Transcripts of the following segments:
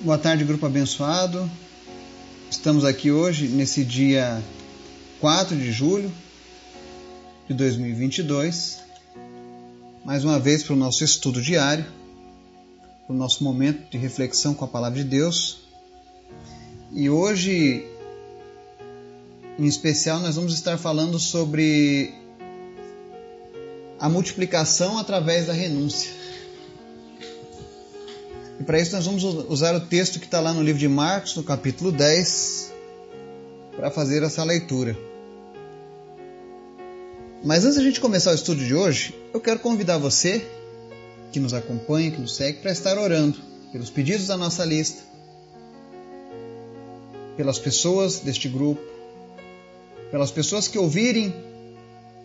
Boa tarde, grupo abençoado. Estamos aqui hoje, nesse dia 4 de julho de 2022, mais uma vez para o nosso estudo diário, para o nosso momento de reflexão com a Palavra de Deus. E hoje, em especial, nós vamos estar falando sobre a multiplicação através da renúncia. E para isso nós vamos usar o texto que está lá no livro de Marcos, no capítulo 10, para fazer essa leitura. Mas antes a gente começar o estudo de hoje, eu quero convidar você que nos acompanha, que nos segue, para estar orando pelos pedidos da nossa lista, pelas pessoas deste grupo, pelas pessoas que ouvirem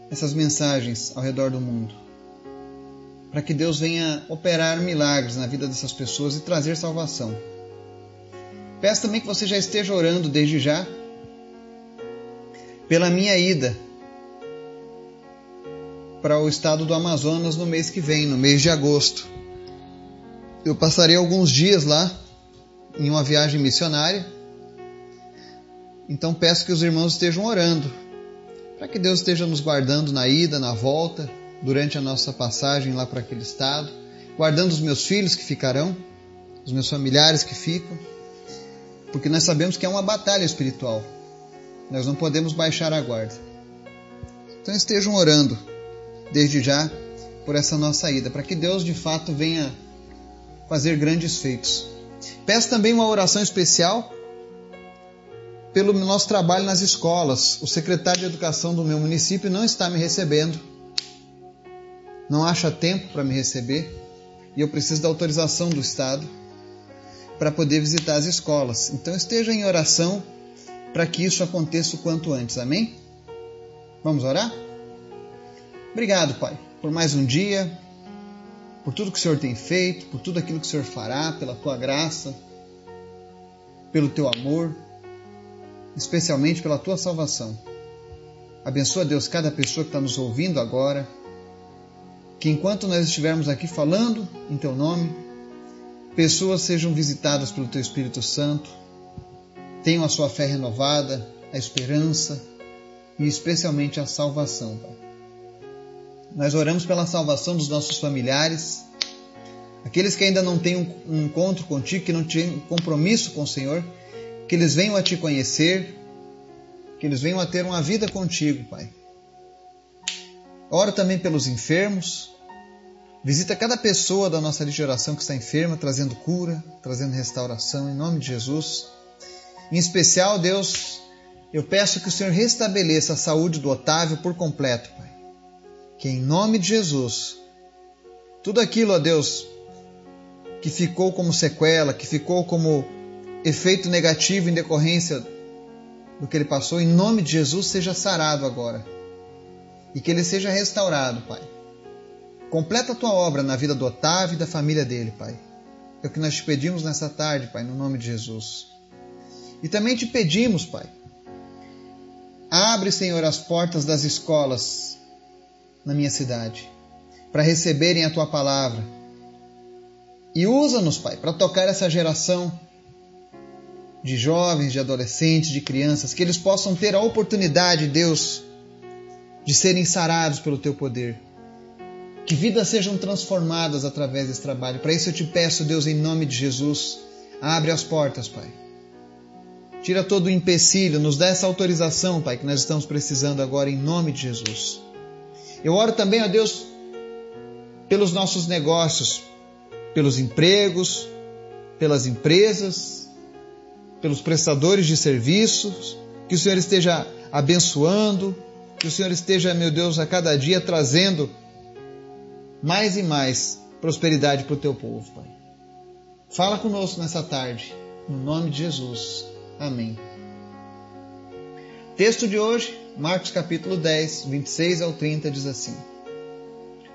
essas mensagens ao redor do mundo para que Deus venha operar milagres na vida dessas pessoas e trazer salvação. Peço também que você já esteja orando desde já pela minha ida para o estado do Amazonas no mês que vem, no mês de agosto. Eu passarei alguns dias lá em uma viagem missionária. Então peço que os irmãos estejam orando para que Deus esteja nos guardando na ida, na volta durante a nossa passagem lá para aquele estado, guardando os meus filhos que ficarão, os meus familiares que ficam, porque nós sabemos que é uma batalha espiritual. Nós não podemos baixar a guarda. Então estejam orando desde já por essa nossa ida, para que Deus de fato venha fazer grandes feitos. Peço também uma oração especial pelo nosso trabalho nas escolas. O secretário de Educação do meu município não está me recebendo não acha tempo para me receber e eu preciso da autorização do Estado para poder visitar as escolas. Então esteja em oração para que isso aconteça o quanto antes. Amém? Vamos orar? Obrigado, Pai, por mais um dia, por tudo que o Senhor tem feito, por tudo aquilo que o Senhor fará, pela tua graça, pelo teu amor, especialmente pela tua salvação. Abençoa, Deus, cada pessoa que está nos ouvindo agora que enquanto nós estivermos aqui falando em Teu nome, pessoas sejam visitadas pelo Teu Espírito Santo, tenham a sua fé renovada, a esperança e especialmente a salvação. Pai. Nós oramos pela salvação dos nossos familiares, aqueles que ainda não têm um encontro contigo, que não têm compromisso com o Senhor, que eles venham a te conhecer, que eles venham a ter uma vida contigo, Pai. Oro também pelos enfermos, Visita cada pessoa da nossa lista de oração que está enferma, trazendo cura, trazendo restauração, em nome de Jesus. Em especial, Deus, eu peço que o Senhor restabeleça a saúde do Otávio por completo, Pai. Que em nome de Jesus, tudo aquilo, ó Deus, que ficou como sequela, que ficou como efeito negativo em decorrência do que ele passou, em nome de Jesus, seja sarado agora. E que ele seja restaurado, Pai Completa a tua obra na vida do Otávio e da família dele, Pai. É o que nós te pedimos nessa tarde, Pai, no nome de Jesus. E também te pedimos, Pai, abre, Senhor, as portas das escolas na minha cidade, para receberem a tua palavra. E usa-nos, Pai, para tocar essa geração de jovens, de adolescentes, de crianças, que eles possam ter a oportunidade, Deus, de serem sarados pelo teu poder que vidas sejam transformadas através desse trabalho. Para isso eu te peço, Deus, em nome de Jesus, abre as portas, Pai. Tira todo o empecilho, nos dá essa autorização, Pai, que nós estamos precisando agora, em nome de Jesus. Eu oro também, ó Deus, pelos nossos negócios, pelos empregos, pelas empresas, pelos prestadores de serviços, que o Senhor esteja abençoando, que o Senhor esteja, meu Deus, a cada dia trazendo mais e mais prosperidade para o teu povo, Pai. Fala conosco nessa tarde, no nome de Jesus. Amém. Texto de hoje, Marcos capítulo 10, 26 ao 30, diz assim: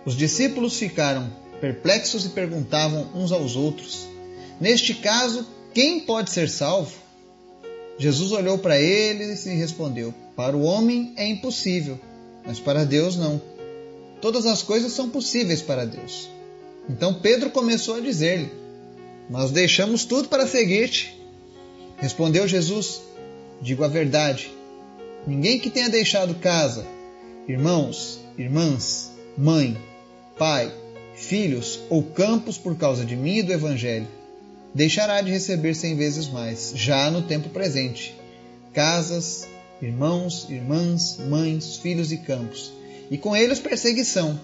Os discípulos ficaram perplexos e perguntavam uns aos outros: Neste caso, quem pode ser salvo? Jesus olhou para eles e respondeu: Para o homem é impossível, mas para Deus não Todas as coisas são possíveis para Deus. Então Pedro começou a dizer-lhe: Nós deixamos tudo para seguir-te. Respondeu Jesus: Digo a verdade. Ninguém que tenha deixado casa, irmãos, irmãs, mãe, pai, filhos ou campos por causa de mim e do Evangelho, deixará de receber cem vezes mais, já no tempo presente, casas, irmãos, irmãs, mães, filhos e campos, e com eles perseguição,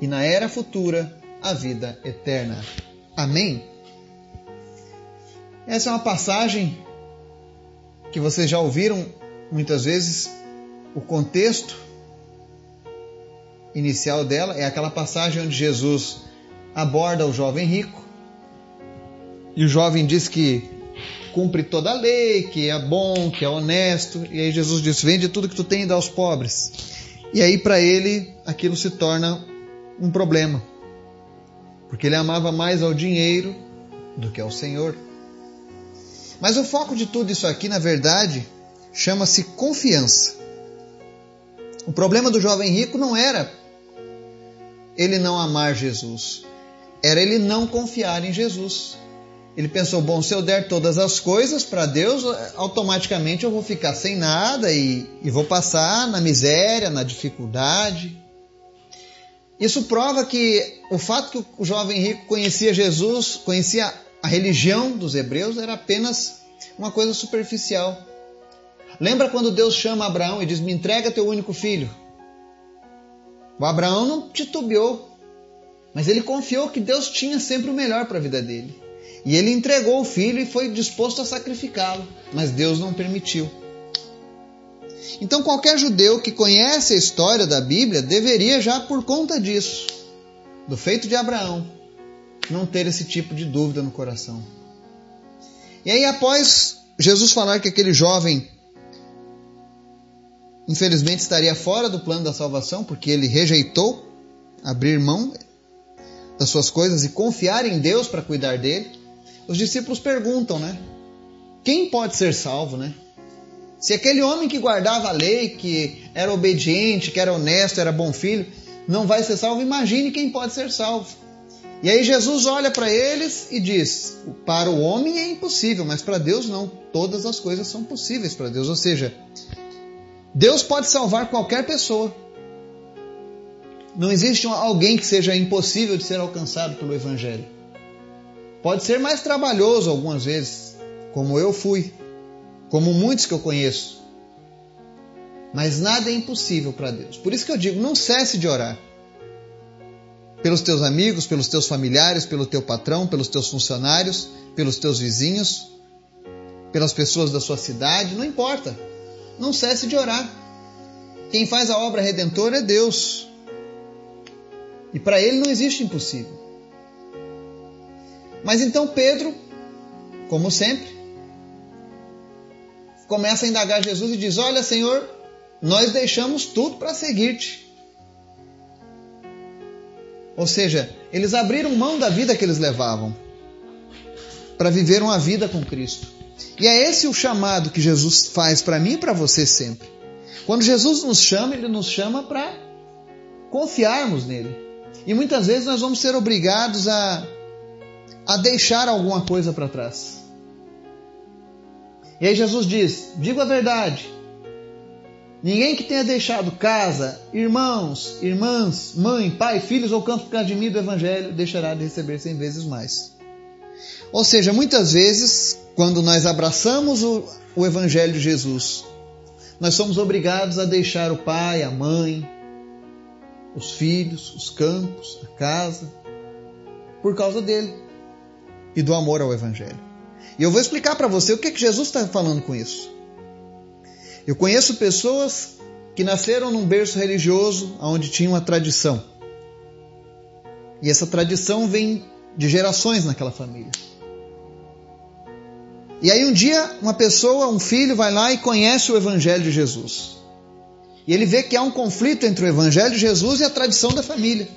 e na era futura a vida eterna. Amém? Essa é uma passagem que vocês já ouviram muitas vezes o contexto inicial dela é aquela passagem onde Jesus aborda o jovem rico e o jovem diz que cumpre toda a lei, que é bom, que é honesto, e aí Jesus diz: "Vende tudo que tu tem e dá aos pobres". E aí para ele aquilo se torna um problema. Porque ele amava mais ao dinheiro do que ao Senhor. Mas o foco de tudo isso aqui, na verdade, chama-se confiança. O problema do jovem rico não era ele não amar Jesus, era ele não confiar em Jesus. Ele pensou: bom, se eu der todas as coisas para Deus, automaticamente eu vou ficar sem nada e, e vou passar na miséria, na dificuldade. Isso prova que o fato que o jovem rico conhecia Jesus, conhecia a religião dos hebreus, era apenas uma coisa superficial. Lembra quando Deus chama Abraão e diz: Me entrega teu único filho? O Abraão não titubeou, mas ele confiou que Deus tinha sempre o melhor para a vida dele. E ele entregou o filho e foi disposto a sacrificá-lo, mas Deus não permitiu. Então, qualquer judeu que conhece a história da Bíblia deveria, já por conta disso, do feito de Abraão, não ter esse tipo de dúvida no coração. E aí, após Jesus falar que aquele jovem, infelizmente, estaria fora do plano da salvação, porque ele rejeitou abrir mão das suas coisas e confiar em Deus para cuidar dele, os discípulos perguntam, né? Quem pode ser salvo, né? Se aquele homem que guardava a lei, que era obediente, que era honesto, era bom filho, não vai ser salvo, imagine quem pode ser salvo. E aí Jesus olha para eles e diz: Para o homem é impossível, mas para Deus não. Todas as coisas são possíveis para Deus. Ou seja, Deus pode salvar qualquer pessoa. Não existe alguém que seja impossível de ser alcançado pelo Evangelho. Pode ser mais trabalhoso algumas vezes, como eu fui, como muitos que eu conheço. Mas nada é impossível para Deus. Por isso que eu digo: não cesse de orar. Pelos teus amigos, pelos teus familiares, pelo teu patrão, pelos teus funcionários, pelos teus vizinhos, pelas pessoas da sua cidade, não importa. Não cesse de orar. Quem faz a obra redentora é Deus. E para ele não existe impossível. Mas então Pedro, como sempre, começa a indagar Jesus e diz: Olha, Senhor, nós deixamos tudo para seguir-te. Ou seja, eles abriram mão da vida que eles levavam para viver uma vida com Cristo. E é esse o chamado que Jesus faz para mim e para você sempre. Quando Jesus nos chama, ele nos chama para confiarmos nele. E muitas vezes nós vamos ser obrigados a, a deixar alguma coisa para trás. E aí Jesus diz: digo a verdade. Ninguém que tenha deixado casa, irmãos, irmãs, mãe, pai, filhos ou campo por causa de mim do Evangelho deixará de receber cem vezes mais. Ou seja, muitas vezes, quando nós abraçamos o, o Evangelho de Jesus, nós somos obrigados a deixar o pai, a mãe, os filhos, os campos, a casa, por causa dele e do amor ao Evangelho. E eu vou explicar para você o que, que Jesus está falando com isso. Eu conheço pessoas que nasceram num berço religioso onde tinha uma tradição. E essa tradição vem de gerações naquela família. E aí um dia uma pessoa, um filho, vai lá e conhece o Evangelho de Jesus. E ele vê que há um conflito entre o Evangelho de Jesus e a tradição da família.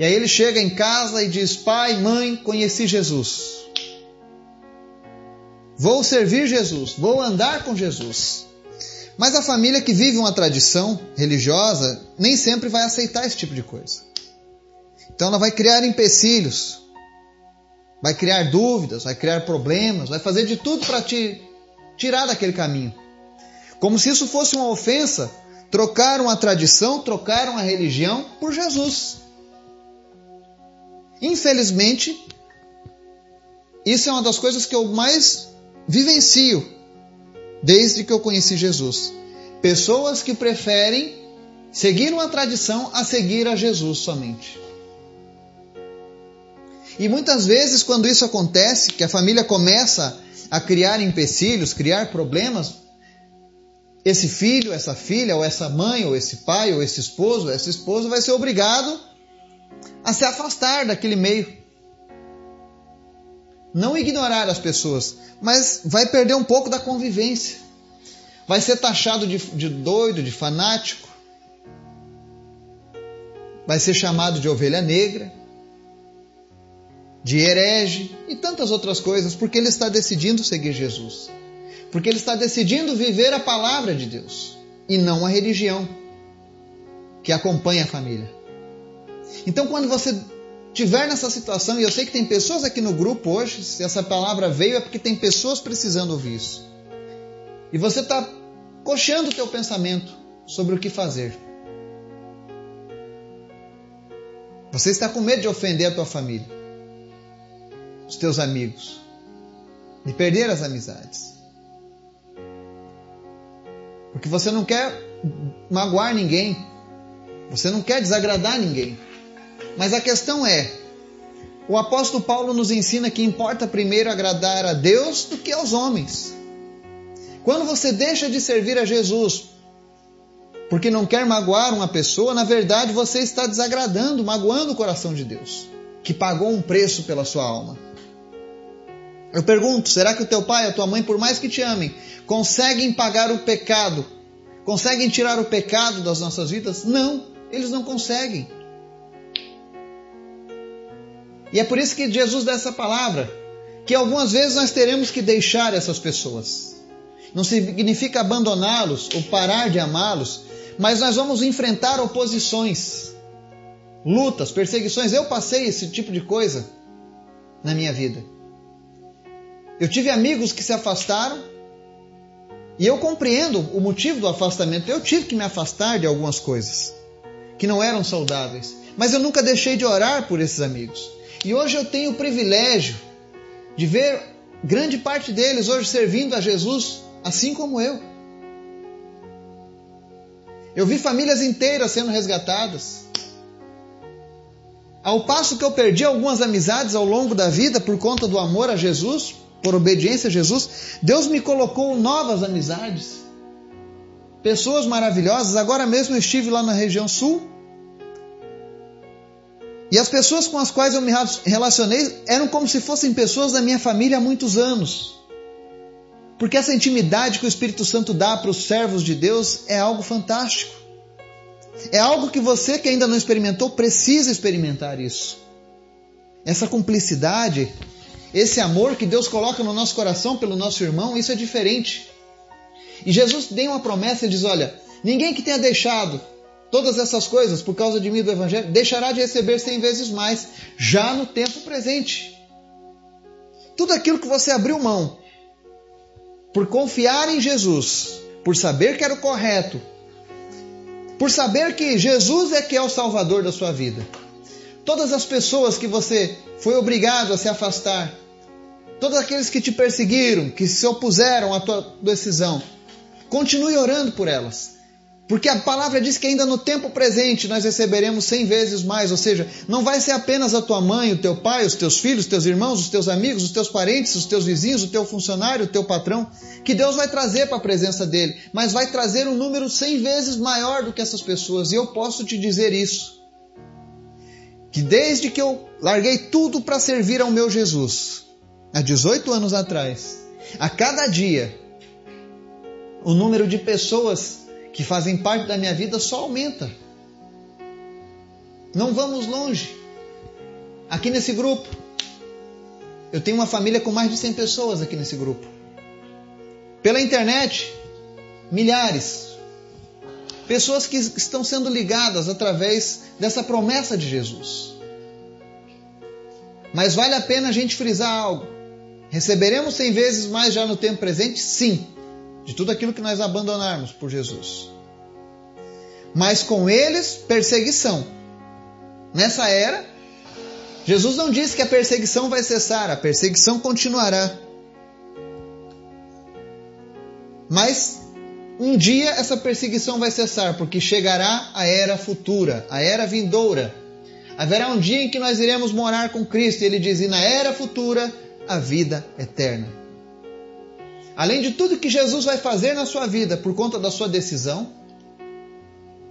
E aí ele chega em casa e diz: Pai, mãe, conheci Jesus. Vou servir Jesus, vou andar com Jesus. Mas a família que vive uma tradição religiosa nem sempre vai aceitar esse tipo de coisa. Então ela vai criar empecilhos vai criar dúvidas, vai criar problemas, vai fazer de tudo para te tirar daquele caminho. Como se isso fosse uma ofensa, trocaram a tradição, trocaram a religião por Jesus. Infelizmente, isso é uma das coisas que eu mais vivencio desde que eu conheci Jesus. Pessoas que preferem seguir uma tradição a seguir a Jesus somente. E muitas vezes, quando isso acontece, que a família começa a criar empecilhos, criar problemas, esse filho, essa filha, ou essa mãe, ou esse pai, ou esse esposo, essa esposa vai ser obrigado a se afastar daquele meio. Não ignorar as pessoas, mas vai perder um pouco da convivência. Vai ser taxado de, de doido, de fanático. Vai ser chamado de ovelha negra, de herege e tantas outras coisas, porque ele está decidindo seguir Jesus. Porque ele está decidindo viver a palavra de Deus e não a religião que acompanha a família. Então, quando você tiver nessa situação, e eu sei que tem pessoas aqui no grupo hoje, se essa palavra veio é porque tem pessoas precisando ouvir isso. E você está coxando o teu pensamento sobre o que fazer. Você está com medo de ofender a tua família, os teus amigos, de perder as amizades. Porque você não quer magoar ninguém, você não quer desagradar ninguém. Mas a questão é: o apóstolo Paulo nos ensina que importa primeiro agradar a Deus do que aos homens. Quando você deixa de servir a Jesus porque não quer magoar uma pessoa, na verdade você está desagradando, magoando o coração de Deus, que pagou um preço pela sua alma. Eu pergunto: será que o teu pai, a tua mãe, por mais que te amem, conseguem pagar o pecado? Conseguem tirar o pecado das nossas vidas? Não, eles não conseguem. E é por isso que Jesus dá essa palavra, que algumas vezes nós teremos que deixar essas pessoas. Não significa abandoná-los ou parar de amá-los, mas nós vamos enfrentar oposições, lutas, perseguições. Eu passei esse tipo de coisa na minha vida. Eu tive amigos que se afastaram e eu compreendo o motivo do afastamento. Eu tive que me afastar de algumas coisas que não eram saudáveis, mas eu nunca deixei de orar por esses amigos. E hoje eu tenho o privilégio de ver grande parte deles hoje servindo a Jesus, assim como eu. Eu vi famílias inteiras sendo resgatadas. Ao passo que eu perdi algumas amizades ao longo da vida por conta do amor a Jesus, por obediência a Jesus, Deus me colocou novas amizades. Pessoas maravilhosas. Agora mesmo eu estive lá na região sul e as pessoas com as quais eu me relacionei eram como se fossem pessoas da minha família há muitos anos. Porque essa intimidade que o Espírito Santo dá para os servos de Deus é algo fantástico. É algo que você que ainda não experimentou precisa experimentar isso. Essa cumplicidade, esse amor que Deus coloca no nosso coração pelo nosso irmão, isso é diferente. E Jesus tem uma promessa e diz: Olha, ninguém que tenha deixado todas essas coisas por causa de mim do Evangelho, deixará de receber cem vezes mais, já no tempo presente. Tudo aquilo que você abriu mão, por confiar em Jesus, por saber que era o correto, por saber que Jesus é que é o Salvador da sua vida. Todas as pessoas que você foi obrigado a se afastar, todos aqueles que te perseguiram, que se opuseram à tua decisão, continue orando por elas porque a palavra diz que ainda no tempo presente nós receberemos cem vezes mais, ou seja, não vai ser apenas a tua mãe, o teu pai, os teus filhos, os teus irmãos, os teus amigos, os teus parentes, os teus vizinhos, o teu funcionário, o teu patrão, que Deus vai trazer para a presença dele, mas vai trazer um número cem vezes maior do que essas pessoas, e eu posso te dizer isso. Que desde que eu larguei tudo para servir ao meu Jesus, há 18 anos atrás, a cada dia, o número de pessoas que fazem parte da minha vida só aumenta. Não vamos longe. Aqui nesse grupo, eu tenho uma família com mais de 100 pessoas aqui nesse grupo. Pela internet, milhares. Pessoas que estão sendo ligadas através dessa promessa de Jesus. Mas vale a pena a gente frisar algo. Receberemos cem vezes mais já no tempo presente? Sim, de tudo aquilo que nós abandonarmos por Jesus. Mas com eles, perseguição. Nessa era, Jesus não disse que a perseguição vai cessar, a perseguição continuará. Mas um dia essa perseguição vai cessar, porque chegará a era futura, a era vindoura. Haverá um dia em que nós iremos morar com Cristo, e ele diz: e na era futura, a vida eterna. Além de tudo que Jesus vai fazer na sua vida por conta da sua decisão,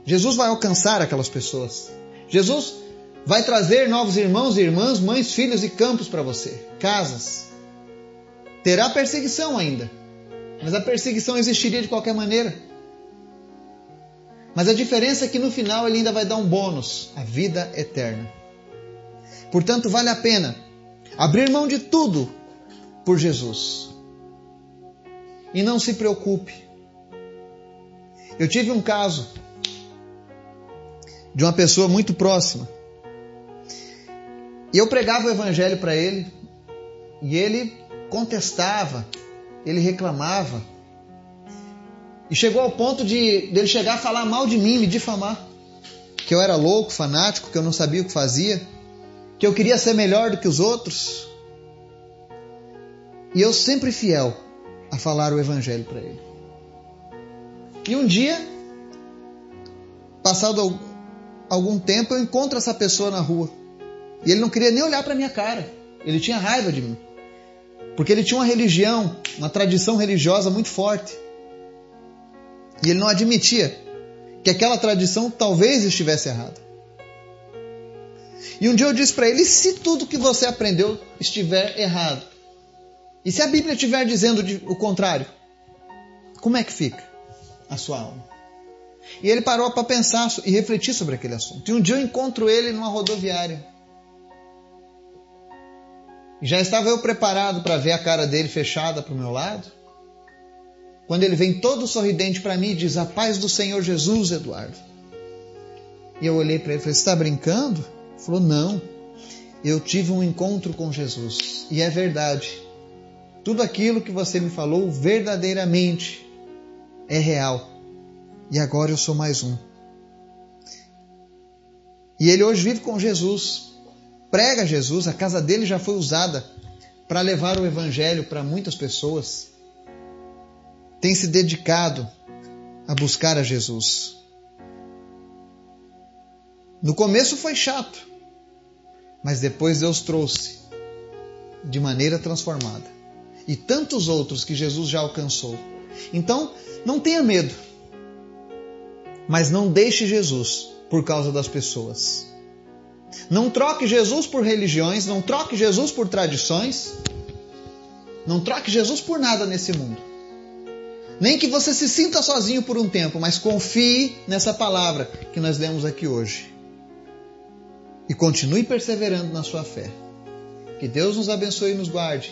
Jesus vai alcançar aquelas pessoas. Jesus vai trazer novos irmãos e irmãs, mães, filhos e campos para você, casas. Terá perseguição ainda, mas a perseguição existiria de qualquer maneira. Mas a diferença é que no final ele ainda vai dar um bônus, a vida eterna. Portanto, vale a pena abrir mão de tudo por Jesus. E não se preocupe. Eu tive um caso de uma pessoa muito próxima. E eu pregava o evangelho para ele, e ele contestava, ele reclamava. E chegou ao ponto de dele chegar a falar mal de mim, me difamar. Que eu era louco, fanático, que eu não sabia o que fazia, que eu queria ser melhor do que os outros. E eu sempre fiel a falar o evangelho para ele. E um dia, passado algum tempo, eu encontro essa pessoa na rua. E ele não queria nem olhar para minha cara. Ele tinha raiva de mim. Porque ele tinha uma religião, uma tradição religiosa muito forte. E ele não admitia que aquela tradição talvez estivesse errada. E um dia eu disse para ele: se tudo que você aprendeu estiver errado? E se a Bíblia estiver dizendo o contrário? Como é que fica a sua alma? E ele parou para pensar e refletir sobre aquele assunto. E um dia eu encontro ele numa rodoviária. Já estava eu preparado para ver a cara dele fechada para o meu lado. Quando ele vem todo sorridente para mim e diz: A paz do Senhor Jesus, Eduardo. E eu olhei para ele e falei: Você está brincando? Ele falou: Não. Eu tive um encontro com Jesus. E é verdade. Tudo aquilo que você me falou verdadeiramente é real. E agora eu sou mais um. E ele hoje vive com Jesus prega Jesus, a casa dele já foi usada para levar o evangelho para muitas pessoas. Tem se dedicado a buscar a Jesus. No começo foi chato, mas depois Deus trouxe de maneira transformada. E tantos outros que Jesus já alcançou. Então, não tenha medo, mas não deixe Jesus por causa das pessoas. Não troque Jesus por religiões, não troque Jesus por tradições, não troque Jesus por nada nesse mundo. Nem que você se sinta sozinho por um tempo, mas confie nessa palavra que nós lemos aqui hoje. E continue perseverando na sua fé. Que Deus nos abençoe e nos guarde.